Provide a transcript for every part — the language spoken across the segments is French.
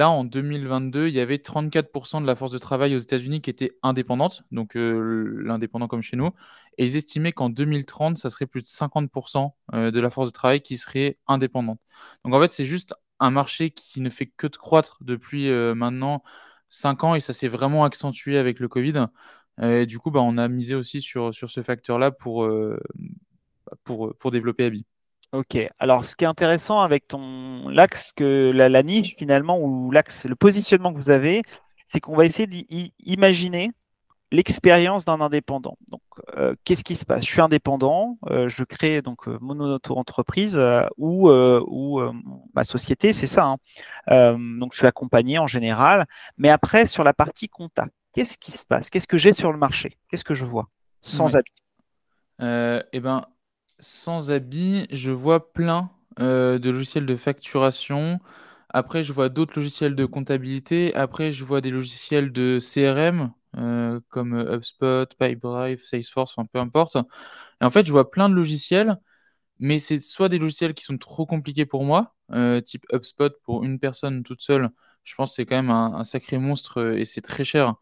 Là, en 2022, il y avait 34% de la force de travail aux États-Unis qui était indépendante, donc l'indépendant comme chez nous. Et ils estimaient qu'en 2030, ça serait plus de 50% de la force de travail qui serait indépendante. Donc en fait, c'est juste un marché qui ne fait que de croître depuis maintenant 5 ans et ça s'est vraiment accentué avec le Covid. Du coup, bah, on a misé aussi sur, ce facteur-là pour, pour, pour développer Abi. Ok. Alors, ce qui est intéressant avec ton l'axe que la, niche finalement ou l'axe, le positionnement que vous avez, c'est qu'on va essayer d'imaginer l'expérience d'un indépendant. Donc, euh, qu'est-ce qui se passe? Je suis indépendant, euh, je crée donc euh, mon auto-entreprise ou, ou ma société, c'est ça. Hein. donc, je suis accompagné en général. Mais après, sur la partie compta, qu'est-ce qui se passe? Qu'est-ce que j'ai sur le marché? Qu'est-ce que je vois? Sans habit Eh ben, sans habit, je vois plein de logiciels de facturation. Après, je vois d'autres logiciels de comptabilité. Après, je vois des logiciels de CRM comme HubSpot, Pipedrive, Salesforce, peu importe. En fait, je vois plein de logiciels, mais c'est soit des logiciels qui sont trop compliqués pour moi, type HubSpot pour une personne toute seule. Je pense que c'est quand même un sacré monstre et c'est très cher.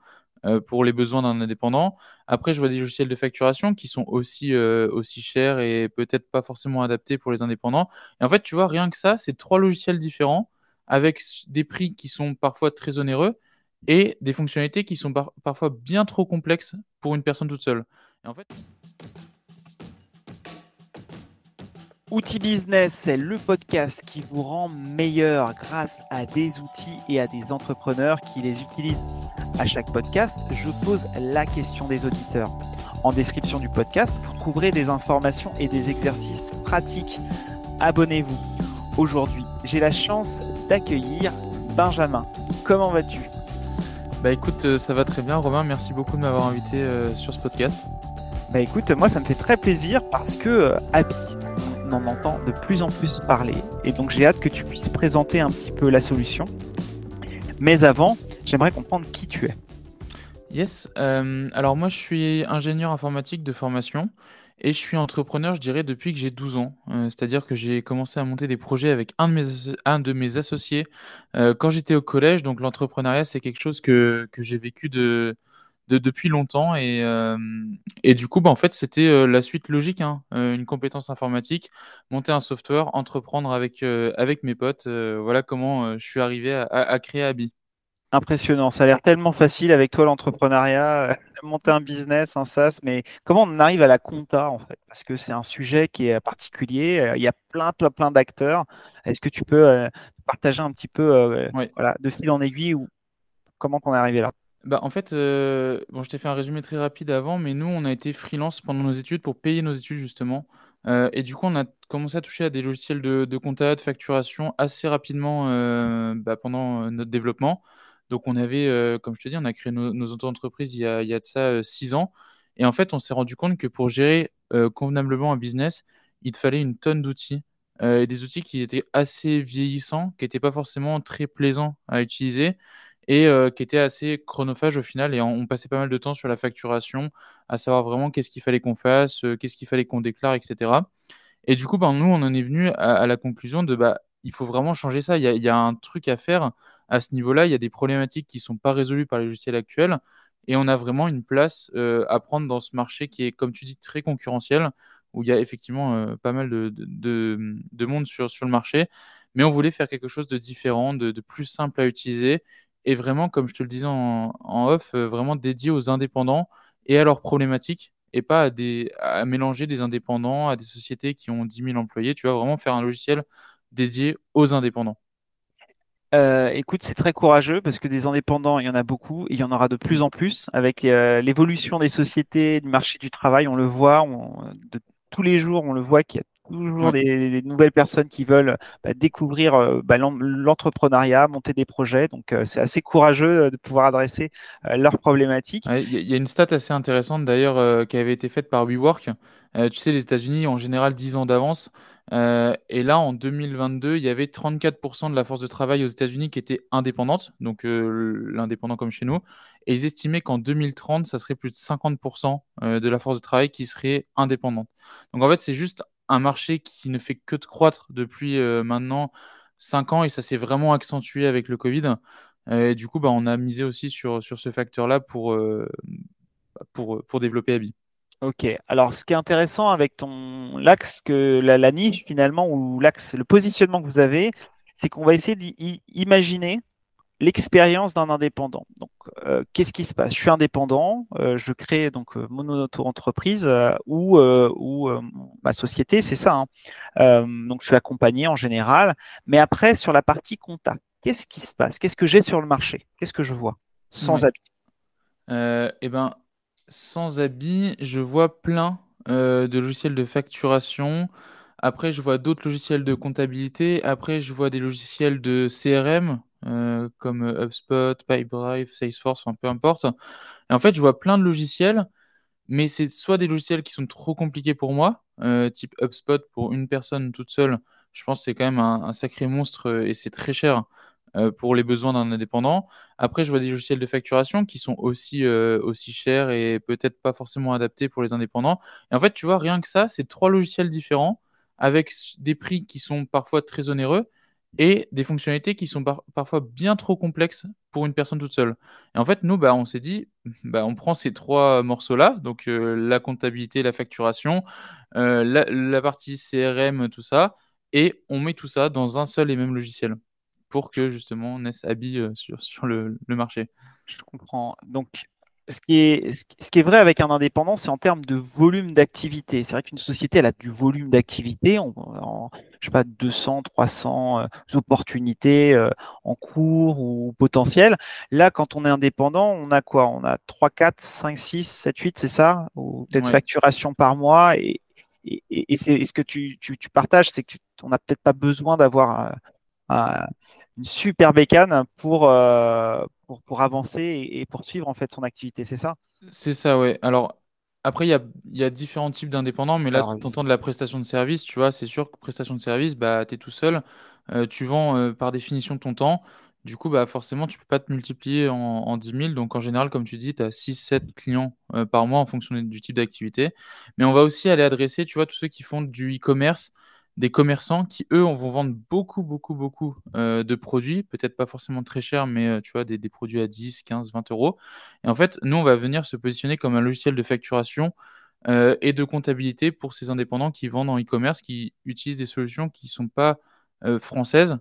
Euh, pour les besoins d'un indépendant. Après, je vois des logiciels de facturation qui sont aussi, euh, aussi chers et peut-être pas forcément adaptés pour les indépendants. Et en fait, tu vois, rien que ça, c'est trois logiciels différents avec des prix qui sont parfois très onéreux et des fonctionnalités qui sont parfois bien trop complexes pour une personne toute seule. Et en fait... Outil Business, c'est le podcast qui vous rend meilleur grâce à des outils et à des entrepreneurs qui les utilisent. À chaque podcast, je pose la question des auditeurs. En description du podcast, vous trouverez des informations et des exercices pratiques. Abonnez-vous. Aujourd'hui, j'ai la chance d'accueillir Benjamin. Comment vas-tu? Bah écoute, euh, ça va très bien Romain, merci beaucoup de m'avoir invité euh, sur ce podcast. Bah écoute, moi ça me fait très plaisir parce que euh, on en entend de plus en plus parler. Et donc j'ai hâte que tu puisses présenter un petit peu la solution. Mais avant, j'aimerais comprendre qui tu es. Yes, euh, alors moi je suis ingénieur informatique de formation et je suis entrepreneur, je dirais, depuis que j'ai 12 ans. Euh, c'est-à-dire que j'ai commencé à monter des projets avec un de mes, un de mes associés euh, quand j'étais au collège. Donc l'entrepreneuriat, c'est quelque chose que, que j'ai vécu de, depuis longtemps. Et, et du coup, bah, en fait, c'était la suite logique, hein. une compétence informatique, monter un software, entreprendre avec, avec mes potes. voilà comment je suis arrivé à, créer Abi. Impressionnant, ça a l'air tellement facile avec toi l'entrepreneuriat, monter un business, un SaaS, mais comment on arrive à la compta en fait? Parce que c'est un sujet qui est particulier, il y a plein, plein, plein d'acteurs. Est-ce que tu peux partager un petit peu voilà, de fil en aiguille ou comment on est arrivé là? Bah, en fait, euh, bon, je t'ai fait un résumé très rapide avant, mais nous, on a été freelance pendant nos études pour payer nos études, justement. Euh, et du coup, on a commencé à toucher à des logiciels de, de compta, de facturation assez rapidement euh, bah, pendant notre développement. Donc, on avait, comme je te dis, on a créé nos, auto-entreprises il y a, y de ça six ans. Et en fait, on s'est rendu compte que pour gérer convenablement un business, il te fallait une tonne d'outils. et des outils qui étaient assez vieillissants, qui n'étaient pas forcément très plaisants à utiliser et euh, qui était assez chronophage au final. Et on, passait pas mal de temps sur la facturation, à savoir vraiment qu'est-ce qu'il fallait qu'on fasse, euh, qu'est-ce qu'il fallait qu'on déclare, etc. Et du coup, ben, nous, on en est venu à, la conclusion de bah, il faut vraiment changer ça. Il y, a, un truc à faire à ce niveau-là. Il y a des problématiques qui ne sont pas résolues par les logiciels actuels. Et on a vraiment une place euh, à prendre dans ce marché qui est, comme tu dis, très concurrentiel, où il y a effectivement pas mal de, de, monde sur, le marché. Mais on voulait faire quelque chose de différent, de, plus simple à utiliser et vraiment, comme je te le disais en, off, euh, vraiment dédié aux indépendants et à leurs problématiques et pas à, à mélanger des indépendants à des sociétés qui ont 10 000 employés. Tu vas vraiment faire un logiciel dédié aux indépendants. Euh, écoute, c'est très courageux parce que des indépendants, il y en a beaucoup et il y en aura de plus en plus avec euh, l'évolution des sociétés, du marché du travail. On le voit, de, tous les jours, on le voit qu'il y a toujours des, nouvelles personnes qui veulent bah, découvrir euh, bah, l'entrepreneuriat, monter des projets. Donc, euh, c'est assez courageux de pouvoir adresser leurs problématiques. Il y, a une stat assez intéressante d'ailleurs qui avait été faite par WeWork. tu sais, les États-Unis en général 10 ans d'avance. Et là, en 2022, il y avait 34% de la force de travail aux États-Unis qui était indépendante, donc l'indépendant comme chez nous. Et ils estimaient qu'en 2030, ça serait plus de 50% de la force de travail qui serait indépendante. Donc en fait, c'est juste un marché qui ne fait que de croître depuis euh, maintenant 5 ans et ça s'est vraiment accentué avec le Covid. et du coup, bah, on a misé aussi sur, sur ce facteur-là pour, pour, pour développer Abi. Ok, alors ce qui est intéressant avec ton l'axe que la, niche finalement ou l'axe, le positionnement que vous avez, c'est qu'on va essayer d'imaginer l'expérience d'un indépendant. Donc, euh, qu'est-ce qui se passe? Je suis indépendant, euh, je crée donc euh, mon auto-entreprise ou, ou ma société, c'est ça. Hein. donc, je suis accompagné en général. Mais après, sur la partie compta, qu'est-ce qui se passe? Qu'est-ce que j'ai sur le marché? Qu'est-ce que je vois? Sans habit Eh ben, sans habit, je vois plein de logiciels de facturation. Après, je vois d'autres logiciels de comptabilité. Après, je vois des logiciels de CRM euh, comme euh, HubSpot, Pipedrive, Salesforce, peu importe. En fait, je vois plein de logiciels, mais c'est soit des logiciels qui sont trop compliqués pour moi, euh, type HubSpot pour une personne toute seule. Je pense que c'est quand même un, sacré monstre et c'est très cher pour les besoins d'un indépendant. Après, je vois des logiciels de facturation qui sont aussi, aussi chers et peut-être pas forcément adaptés pour les indépendants. Et en fait, tu vois, rien que ça, c'est trois logiciels différents avec des prix qui sont parfois très onéreux et des fonctionnalités qui sont parfois bien trop complexes pour une personne toute seule. Et en fait, nous, bah, on s'est dit, bah, on prend ces trois morceaux-là, donc euh, la comptabilité, la facturation, euh, la, partie CRM, tout ça, et on met tout ça dans un seul et même logiciel pour que justement Ness habille euh, sur, sur le, le marché. Je comprends. Donc, ce qui, est, ce qui est vrai avec un indépendant, c'est en termes de volume d'activité. C'est vrai qu'une société, elle a du volume d'activité, en, je sais pas, 200, 300 euh, opportunités euh, en cours ou potentielles. Là, quand on est indépendant, on a quoi? On a 3, 4, 5, 6, 7, 8, c'est ça? Ou peut-être facturation par mois. Et, et, c'est ce que tu, tu, tu partages, c'est qu'on n'a peut-être pas besoin d'avoir euh, une super bécane pour, pour, pour avancer et, poursuivre en fait son activité, c'est ça? C'est ça, ouais. Alors après, il y a, y a, différents types d'indépendants, mais là, tu entends de la prestation de service, tu vois, c'est sûr que prestation de service, bah, tu es tout seul, euh, tu vends euh, par définition ton temps, du coup, bah, forcément, tu peux pas te multiplier en, en 10 000, donc en général, comme tu dis, tu as 6-7 clients euh, par mois en fonction du type d'activité, mais on va aussi aller adresser, tu vois, tous ceux qui font du e-commerce, des commerçants qui, eux, vont vendre beaucoup, beaucoup, beaucoup euh, de produits, peut-être pas forcément très chers, mais euh, tu vois, des, produits à 10, 15, 20 euros. Et en fait, nous, on va venir se positionner comme un logiciel de facturation euh, et de comptabilité pour ces indépendants qui vendent en e-commerce, qui utilisent des solutions qui ne sont pas françaises,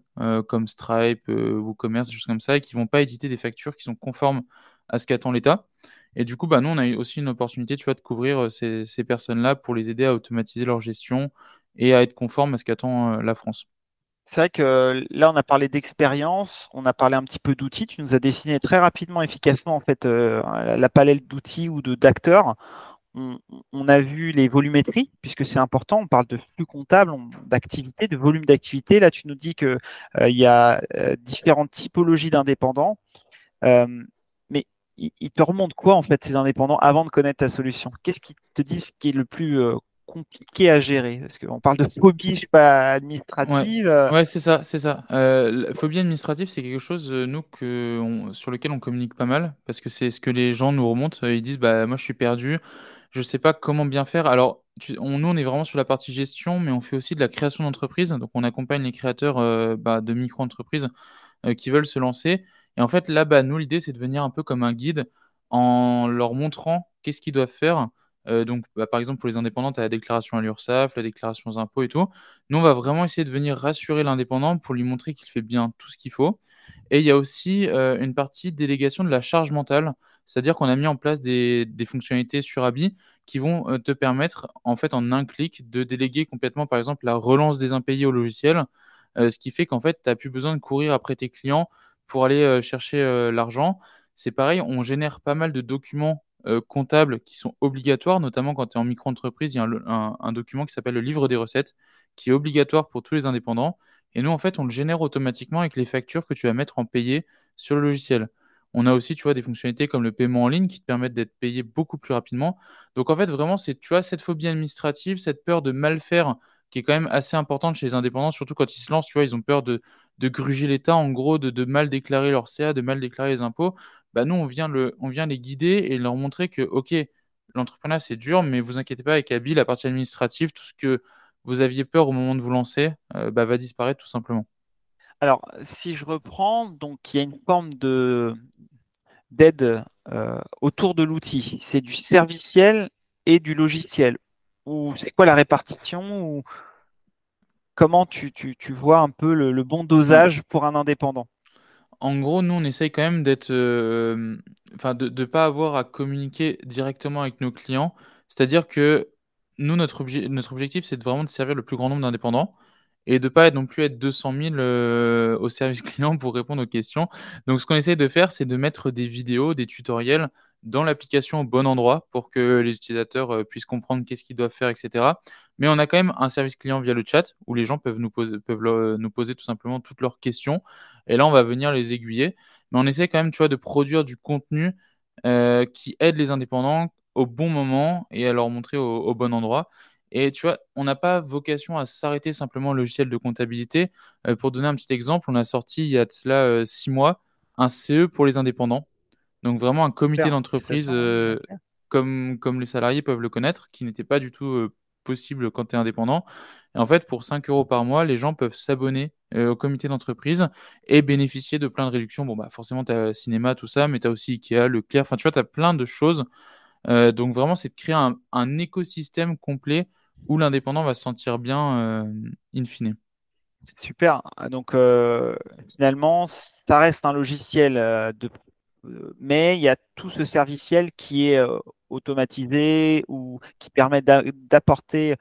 comme Stripe, ou Commerce, des choses comme ça, et qui ne vont pas éditer des factures qui sont conformes à ce qu'attend l'État. Et du coup, bah, nous, on a aussi une opportunité tu vois, de couvrir ces, ces personnes-là pour les aider à automatiser leur gestion, et à être conforme à ce qu'attend euh, la France. C'est vrai que là, on a parlé d'expérience, on a parlé un petit peu d'outils. Tu nous as dessiné très rapidement, efficacement, en fait, euh, la palette d'outils ou d'acteurs. On, a vu les volumétries, puisque c'est important. On parle de flux comptable, d'activité, de volume d'activité. Là, tu nous dis qu'il euh, y a différentes typologies d'indépendants. mais ils te remontent quoi, en fait, ces indépendants, avant de connaître ta solution? Qu'est-ce qu'ils te disent qui est le plus compliqué à gérer Parce qu'on parle de phobie, je sais pas, administrative. Ouais, euh. c'est ça, c'est ça. Euh, phobie administrative, c'est quelque chose, euh, nous, que sur lequel on communique pas mal, parce que c'est ce que les gens nous remontent. Ils disent, bah, moi, je suis perdu, je sais pas comment bien faire. Alors, on, nous, on est vraiment sur la partie gestion, mais on fait aussi de la création d'entreprise. Donc, on accompagne les créateurs bah, de micro-entreprises qui veulent se lancer. Et en fait, là, bas nous, l'idée, c'est de venir un peu comme un guide en leur montrant qu'est-ce qu'ils doivent faire euh, donc, bah, par exemple, pour les indépendants, tu as la déclaration à l'URSSAF, la déclaration aux impôts et tout. Nous, on va vraiment essayer de venir rassurer l'indépendant pour lui montrer qu'il fait bien tout ce qu'il faut. Et il y a aussi euh, une partie délégation de la charge mentale, c'est-à-dire qu'on a mis en place des, fonctionnalités sur Abi qui vont euh, te permettre, en fait, en un clic, de déléguer complètement, par exemple, la relance des impayés au logiciel, ce qui fait qu'en fait, tu n'as plus besoin de courir après tes clients pour aller chercher l'argent. C'est pareil, on génère pas mal de documents euh, comptables qui sont obligatoires, notamment quand tu es en micro-entreprise. Il y a un, document qui s'appelle le livre des recettes, qui est obligatoire pour tous les indépendants. Et nous, en fait, on le génère automatiquement avec les factures que tu vas mettre en payé sur le logiciel. On a aussi, tu vois, des fonctionnalités comme le paiement en ligne qui te permettent d'être payé beaucoup plus rapidement. Donc, en fait, vraiment, c'est, tu vois, cette phobie administrative, cette peur de mal faire qui est quand même assez importante chez les indépendants, surtout quand ils se lancent, tu vois, ils ont peur de, gruger l'État, en gros, de, mal déclarer leur CA, de mal déclarer les impôts. Bah, nous, on vient, le, on vient les guider et leur montrer que, OK, l'entrepreneuriat, c'est dur, mais vous inquiétez pas, avec Abi, la partie administrative, tout ce que vous aviez peur au moment de vous lancer, euh, bah, va disparaître tout simplement. Alors, si je reprends, donc il y a une forme de d'aide euh, autour de l'outil. C'est du serviciel et du logiciel. Ou c'est quoi la répartition ou comment tu, vois un peu le, bon dosage pour un indépendant? En gros, nous, on essaye quand même euh, de ne pas avoir à communiquer directement avec nos clients. C'est-à-dire que nous, notre, objectif, c'est vraiment de servir le plus grand nombre d'indépendants et de pas être non plus être 200 000 euh, au service client pour répondre aux questions. Donc, ce qu'on essaie de faire, c'est de mettre des vidéos, des tutoriels dans l'application au bon endroit pour que les utilisateurs euh, puissent comprendre qu'est-ce qu'ils doivent faire, etc. Mais on a quand même un service client via le chat où les gens peuvent nous poser, peuvent nous poser tout simplement toutes leurs questions. Et là, on va venir les aiguiller. Mais on essaie quand même, tu vois, de produire du contenu euh, qui aide les indépendants au bon moment et à leur montrer au bon endroit. Et tu vois, on n'a pas vocation à s'arrêter simplement au logiciel de comptabilité. Euh, pour donner un petit exemple, on a sorti il y a cela euh, six mois un CE pour les indépendants. Donc vraiment un comité d'entreprise euh, comme, comme les salariés peuvent le connaître, qui n'était pas du tout possible quand tu es indépendant. Et en fait, pour 5 euros par mois, les gens peuvent s'abonner au comité d'entreprise et bénéficier de plein de réductions. Bon, bah forcément, tu as cinéma, tout ça, mais tu as aussi Ikea, Leclerc. Enfin, tu vois, tu as plein de choses euh, donc vraiment, c'est de créer un, écosystème complet où l'indépendant va se sentir bien euh, in fine. C'est super. Donc euh, finalement, ça reste un logiciel de mais il y a tout ce serviciel qui est automatisé ou qui permet d'apporter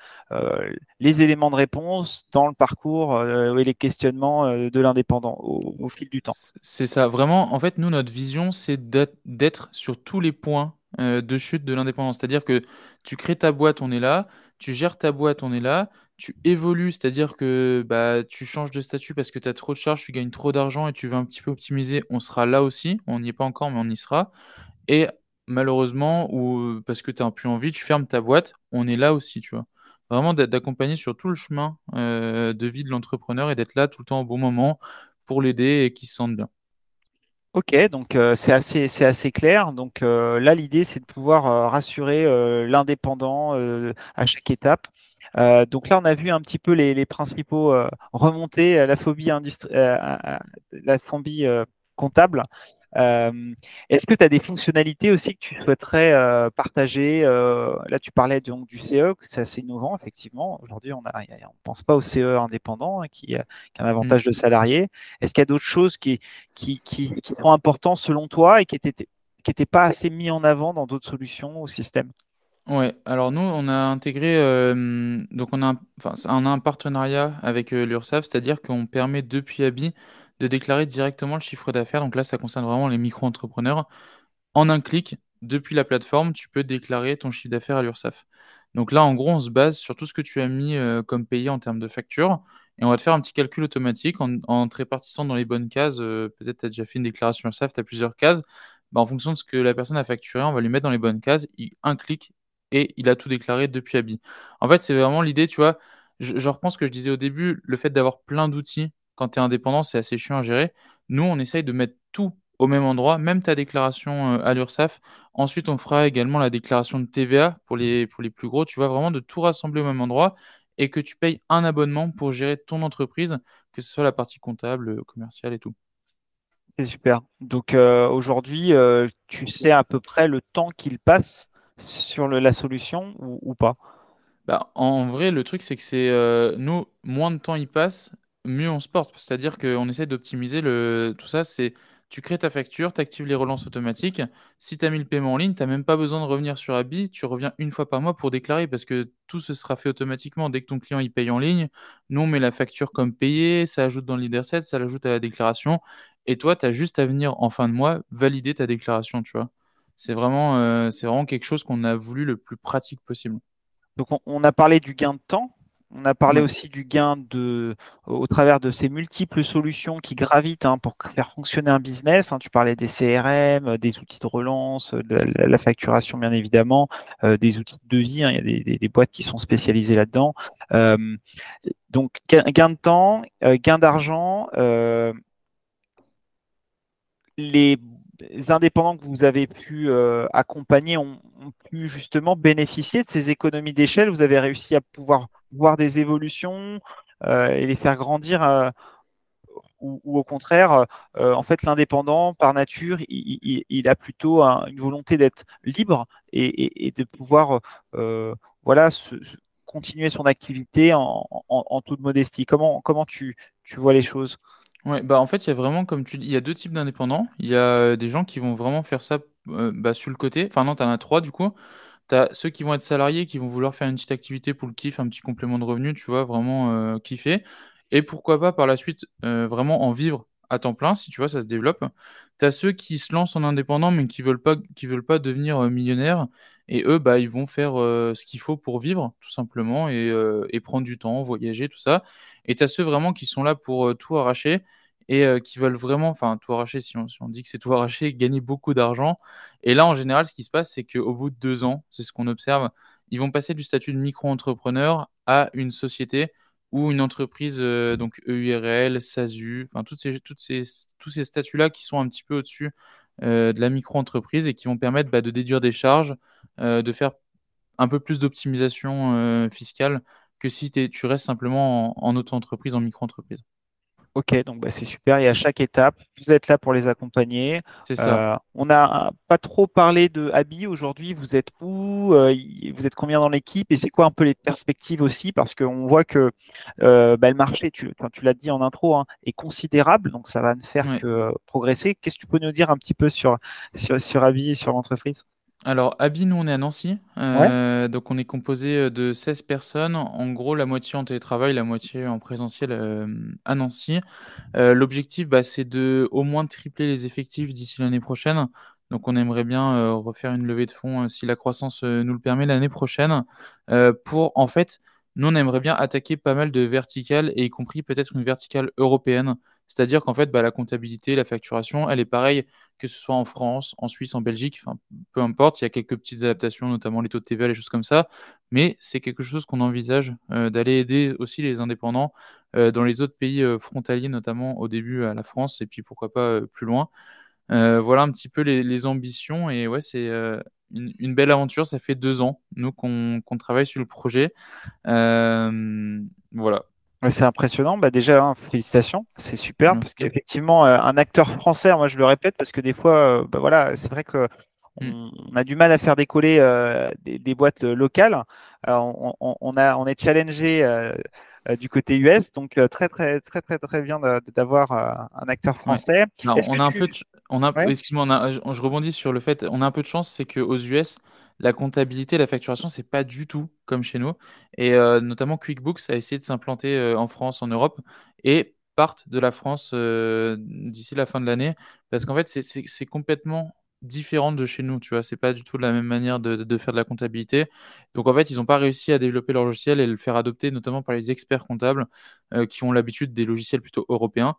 les éléments de réponse dans le parcours et les questionnements de l'indépendant au, fil du temps. C'est ça, vraiment. En fait, nous, notre vision, c'est d'être sur tous les points euh, de chute de l'indépendance. C'est-à-dire que tu crées ta boîte, on est là, tu gères ta boîte, on est là, tu évolues, c'est-à-dire que bah, tu changes de statut parce que tu as trop de charges, tu gagnes trop d'argent et tu veux un petit peu optimiser, on sera là aussi, on n'y est pas encore, mais on y sera. Et malheureusement, ou parce que tu n'as plus envie, tu fermes ta boîte, on est là aussi, tu vois. Vraiment d'accompagner sur tout le chemin euh, de vie de l'entrepreneur et d'être là tout le temps au bon moment pour l'aider et qu'il se sente bien. Ok, donc euh, c'est assez, assez clair. Donc euh, là, l'idée, c'est de pouvoir rassurer l'indépendant à chaque étape. Donc là, on a vu un petit peu les, principaux remontées à la phobie, la phobie comptable. Euh, est-ce que tu as des fonctionnalités aussi que tu souhaiterais euh, partager euh, Là, tu parlais donc du CE, c'est assez innovant, effectivement. Aujourd'hui, on ne pense pas au CE indépendant hein, qui, a un avantage mmh. de salarié. Est-ce qu'il y a d'autres choses qui, qui, qui, sont importantes selon toi et qui n'étaient qui étaient pas assez mis en avant dans d'autres solutions au système Ouais, alors nous, on a intégré, donc on a, un, on a un partenariat avec l'URSSAF, c'est-à-dire qu'on permet depuis ABI de déclarer directement le chiffre d'affaires. Donc là, ça concerne vraiment les micro-entrepreneurs. En un clic, depuis la plateforme, tu peux déclarer ton chiffre d'affaires à l'URSSAF. Donc là, en gros, on se base sur tout ce que tu as mis euh, comme payé en termes de facture. Et on va te faire un petit calcul automatique en, te répartissant dans les bonnes cases. Euh, peut-être tu as déjà fait une déclaration URSSAF, tu as plusieurs cases. Bah, en fonction de ce que la personne a facturé, on va lui mettre dans les bonnes cases. Il, un clic et il a tout déclaré depuis Abi. En fait, c'est vraiment l'idée, tu vois. Je, je reprends ce que je disais au début, le fait d'avoir plein d'outils quand tu es indépendant, c'est assez chiant à gérer. Nous, on essaye de mettre tout au même endroit, même ta déclaration euh, à l'URSSAF. Ensuite, on fera également la déclaration de TVA pour les, pour les plus gros. Tu vois vraiment de tout rassembler au même endroit et que tu payes un abonnement pour gérer ton entreprise, que ce soit la partie comptable, euh, commerciale et tout. C'est super. Donc euh, aujourd'hui, tu sais à peu près le temps qu'il passe sur la solution ou, pas? Bah, En vrai, le truc, c'est que c'est nous, moins de temps il passe, mieux on se porte. C'est-à-dire qu'on essaie d'optimiser tout ça. Tu crées ta facture, tu actives les relances automatiques. Si tu as mis le paiement en ligne, tu n'as même pas besoin de revenir sur Abi. Tu reviens une fois par mois pour déclarer parce que tout se sera fait automatiquement dès que ton client il paye en ligne. Nous, on met la facture comme payée, ça ajoute dans le 7, ça l'ajoute à la déclaration. Et toi, tu as juste à venir en fin de mois valider ta déclaration, tu vois. C'est vraiment, euh, c'est vraiment quelque chose qu'on a voulu le plus pratique possible. Donc, on a parlé du gain de temps. On a parlé aussi du gain de, au travers de ces multiples solutions qui gravitent hein, pour faire fonctionner un business. Hein. Tu parlais des CRM, des outils de relance, de la, facturation bien évidemment, euh, des outils de devis. Hein. Il y a des, boîtes qui sont spécialisées là-dedans. Euh, donc gain de temps, euh, gain d'argent. les indépendants que vous avez pu accompagner ont, pu justement bénéficier de ces économies d'échelle. Vous avez réussi à pouvoir voir des évolutions euh, et les faire grandir euh, ou, au contraire, en fait, l'indépendant, par nature, il, a plutôt une volonté d'être libre et, de pouvoir voilà, continuer son activité en, toute modestie. Comment, comment tu, tu vois les choses? Ouais, bah en fait, il y a vraiment, comme tu dis, il y a deux types d'indépendants. Il y a des gens qui vont vraiment faire ça bah, sur le côté. Enfin, non, tu en as trois du coup. Tu as ceux qui vont être salariés, qui vont vouloir faire une petite activité pour le kiff, un petit complément de revenu, tu vois, vraiment kiffer. Et pourquoi pas par la suite vraiment en vivre à temps plein, si tu vois, ça se développe. Tu as ceux qui se lancent en indépendant, mais qui veulent pas, qui veulent pas devenir millionnaires. Et eux, bah, ils vont faire ce qu'il faut pour vivre, tout simplement, et, et, prendre du temps, voyager, tout ça. Et tu as ceux vraiment qui sont là pour tout arracher et qui veulent vraiment, enfin, tout arracher, si on, dit que c'est tout arracher, gagner beaucoup d'argent. Et là, en général, ce qui se passe, c'est qu'au bout de deux ans, c'est ce qu'on observe, ils vont passer du statut de micro-entrepreneur à une société ou une entreprise, donc EURL, SASU, enfin, toutes ces, toutes ces, tous ces statuts-là qui sont un petit peu au-dessus de la micro-entreprise et qui vont permettre bah, de déduire des charges, de faire un peu plus d'optimisation fiscale que si tu restes simplement en, en auto-entreprise, en micro-entreprise. Ok, donc bah, c'est super. Et à chaque étape, vous êtes là pour les accompagner. C'est ça. Euh, on n'a pas trop parlé de Abby aujourd'hui. Vous êtes où? Euh, Vous êtes combien dans l'équipe? Et c'est quoi un peu les perspectives aussi? Parce qu'on voit que euh, bah, le marché, tu, tu l'as dit en intro, hein, est considérable. Donc ça va ne faire que progresser. Qu'est-ce que tu peux nous dire un petit peu sur, sur, sur Abby et sur l'entreprise? Alors, Abby, nous, on est à Nancy. Euh, donc, on est composé euh, de 16 personnes. En gros, la moitié en télétravail, la moitié en présentiel euh, à Nancy. L'objectif, bah, c'est de au moins tripler les effectifs d'ici l'année prochaine. Donc, on aimerait bien refaire une levée de fonds si la croissance nous le permet l'année prochaine. pour, en fait, nous, on aimerait bien attaquer pas mal de verticales, et y compris peut-être une verticale européenne. C'est-à-dire qu'en fait, bah, la comptabilité, la facturation, elle est pareille que ce soit en France, en Suisse, en Belgique, enfin, peu importe. Il y a quelques petites adaptations, notamment les taux de TVA, les choses comme ça. Mais c'est quelque chose qu'on envisage euh, d'aller aider aussi les indépendants euh, dans les autres pays euh, frontaliers, notamment au début à la France, et puis pourquoi pas plus loin. voilà un petit peu les, ambitions. Et ouais, c'est une, belle aventure. Ça fait deux ans, nous, qu'on travaille sur le projet. voilà. C'est impressionnant. Bah déjà, hein, félicitations, c'est super parce qu'effectivement, euh, un acteur français, moi je le répète parce que des fois, euh, bah, voilà, c'est vrai que mm. on, a du mal à faire décoller euh, des, boîtes locales. On, on, a, on est challengé du côté US, donc très très très très très bien d'avoir un acteur français. on a un peu, on a, excuse-moi, je rebondis sur le fait, on a un peu de chance, c'est qu'aux US la comptabilité, la facturation, c'est pas du tout comme chez nous. Et euh, notamment QuickBooks a essayé de s'implanter euh, en France, en Europe, et partent de la France euh, d'ici la fin de l'année, parce qu'en fait, c'est complètement différent de chez nous, tu vois. C'est pas du tout la même manière de, de, faire de la comptabilité. Donc en fait, ils n'ont pas réussi à développer leur logiciel et le faire adopter, notamment par les experts comptables qui ont l'habitude des logiciels plutôt européens.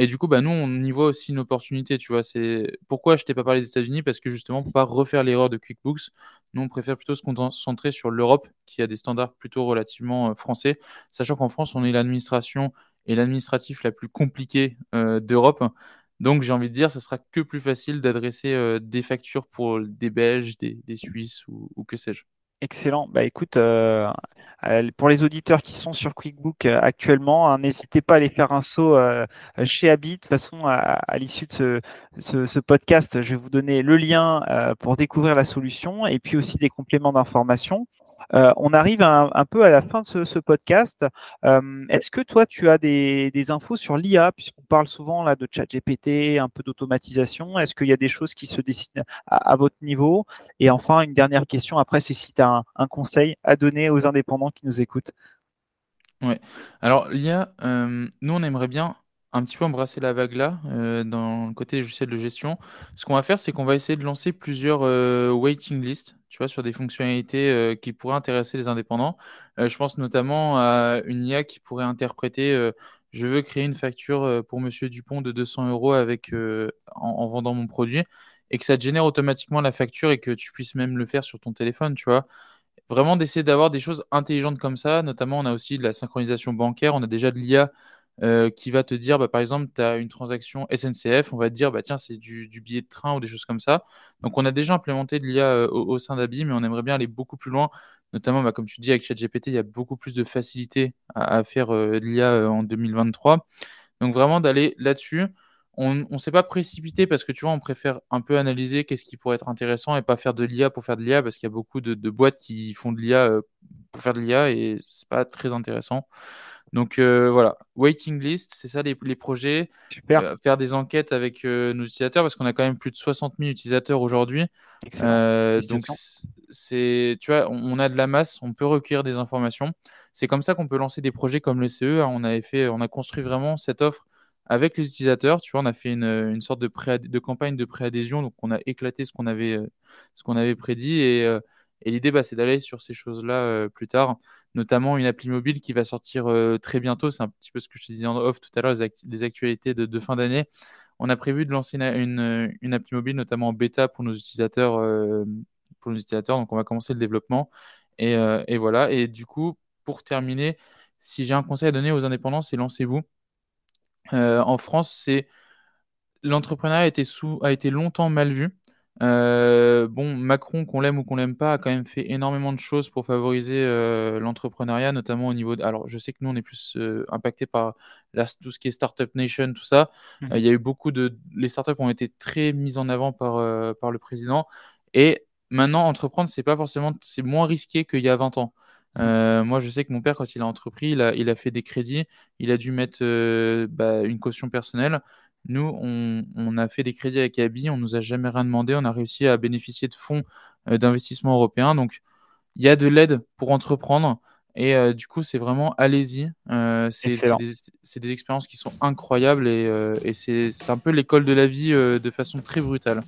Et du coup, bah, nous, on y voit aussi une opportunité, tu vois. C'est pourquoi je t'ai pas parlé des États-Unis? Parce que justement, pour pas refaire l'erreur de QuickBooks, nous, on préfère plutôt se concentrer sur l'Europe, qui a des standards plutôt relativement euh, français, sachant qu'en France, on est l'administration et l'administratif la plus compliquée euh, d'Europe. Donc, j'ai envie de dire, ça sera que plus facile d'adresser euh, des factures pour des Belges, des, Suisses ou que sais-je. Excellent. Bah écoute, euh, euh, pour les auditeurs qui sont sur QuickBook euh, actuellement, hein, n'hésitez pas à aller faire un saut chez Abi. De toute façon, à, l'issue de ce, podcast, je vais vous donner le lien pour découvrir la solution et puis aussi des compléments d'information. Euh, on arrive un, peu à la fin de ce, podcast. Euh, est-ce que toi, tu as des, infos sur l'IA, puisqu'on parle souvent là de chat GPT, un peu d'automatisation Est-ce qu'il y a des choses qui se dessinent à, votre niveau? Et enfin, une dernière question, après, c'est si tu as un, conseil à donner aux indépendants qui nous écoutent. Oui. Alors, l'IA, euh, nous, on aimerait bien un petit peu embrasser la vague là, dans le côté logiciel de gestion. Ce qu'on va faire, c'est qu'on va essayer de lancer plusieurs waiting lists tu vois, sur des fonctionnalités euh, qui pourraient intéresser les indépendants. Euh, je pense notamment à une IA qui pourrait interpréter euh, je veux créer une facture pour Monsieur Dupont de 200 euros avec, en, vendant mon produit et que ça te génère automatiquement la facture et que tu puisses même le faire sur ton téléphone, tu vois. Vraiment d'essayer d'avoir des choses intelligentes comme ça. Notamment, on a aussi de la synchronisation bancaire, on a déjà de l'IA euh, qui va te dire, bah, par exemple, tu as une transaction SNCF, on va te dire, bah, tiens, c'est du, billet de train ou des choses comme ça. Donc, on a déjà implémenté de l'IA euh, au, sein d'ABI, mais on aimerait bien aller beaucoup plus loin. Notamment, bah, comme tu dis, avec ChatGPT, il y a beaucoup plus de facilité à, faire euh, de l'IA en 2023. Donc vraiment d'aller là-dessus. On ne s'est pas précipité parce que tu vois, on préfère un peu analyser qu'est-ce qui pourrait être intéressant et pas faire de l'IA pour faire de l'IA parce qu'il y a beaucoup de, boîtes qui font de l'IA pour faire de l'IA et c'est pas très intéressant. Donc euh, voilà, waiting list, c'est ça les, projets. Euh, faire des enquêtes avec nos utilisateurs parce qu'on a quand même plus de 60 000 utilisateurs aujourd'hui. donc c'est, tu vois, on, a de la masse, on peut recueillir des informations. C'est comme ça qu'on peut lancer des projets comme le CE. Hein. On avait fait, on a construit vraiment cette offre avec les utilisateurs. Tu vois, on a fait une, sorte de, de campagne de préadhésion. Donc, on a éclaté ce qu'on avait, euh, ce qu'on avait prédit. Et, euh, l'idée, bah, c'est d'aller sur ces choses-là euh, plus tard, notamment une appli mobile qui va sortir très bientôt. C'est un petit peu ce que je te disais en off tout à l'heure, les, actualités de, fin d'année. On a prévu de lancer une, une, appli mobile, notamment en bêta pour nos utilisateurs. pour nos utilisateurs. Donc, on va commencer le développement. Et, et voilà. Et du coup, pour terminer, si j'ai un conseil à donner aux indépendants, c'est lancez-vous. Euh, en France, c'est l'entrepreneuriat a sous a été longtemps mal vu. Euh, bon, Macron, qu'on l'aime ou qu'on l'aime pas, a quand même fait énormément de choses pour favoriser euh, l'entrepreneuriat, notamment au niveau. De... Alors, je sais que nous, on est plus impacté par tout ce qui est Startup Nation, tout ça. Mmh. Il y a eu beaucoup de. Les startups ont été très mises en avant par, par le président. Et maintenant, entreprendre, c'est pas forcément. C'est moins risqué qu'il y a 20 ans. Euh, moi, je sais que mon père, quand il a entrepris, il a, il a fait des crédits, il a dû mettre euh, bah, une caution personnelle. Nous, on, a fait des crédits avec Abi, on nous a jamais rien demandé, on a réussi à bénéficier de fonds euh, d'investissement européens. Donc, il y a de l'aide pour entreprendre. Et du coup, c'est vraiment allez-y. c'est des, expériences qui sont incroyables et, et c'est un peu l'école de la vie de façon très brutale.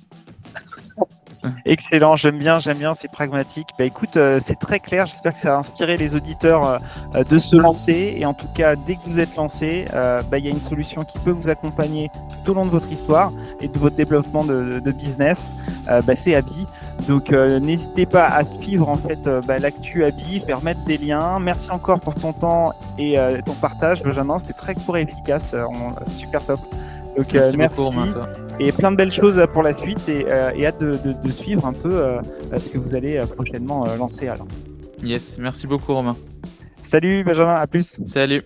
Excellent, j'aime bien, j'aime bien, c'est pragmatique. Bah écoute, euh, c'est très clair, j'espère que ça a inspiré les auditeurs euh, euh, de se lancer. Et en tout cas, dès que vous êtes lancé, bah, il y a une solution qui peut vous accompagner tout au long de votre histoire et de votre développement de, business. Bah, c'est Abi. Donc n'hésitez pas à suivre en fait bah, l'actu Abi, faire mettre des liens. Merci encore pour ton temps et ton partage, Benjamin. C'était très court et efficace, super top. Donc merci, et plein de belles choses pour la suite et, euh, hâte de, suivre un peu euh, ce que vous allez euh, prochainement lancer alors. Yes, merci beaucoup Romain. Salut Benjamin, à plus. Salut.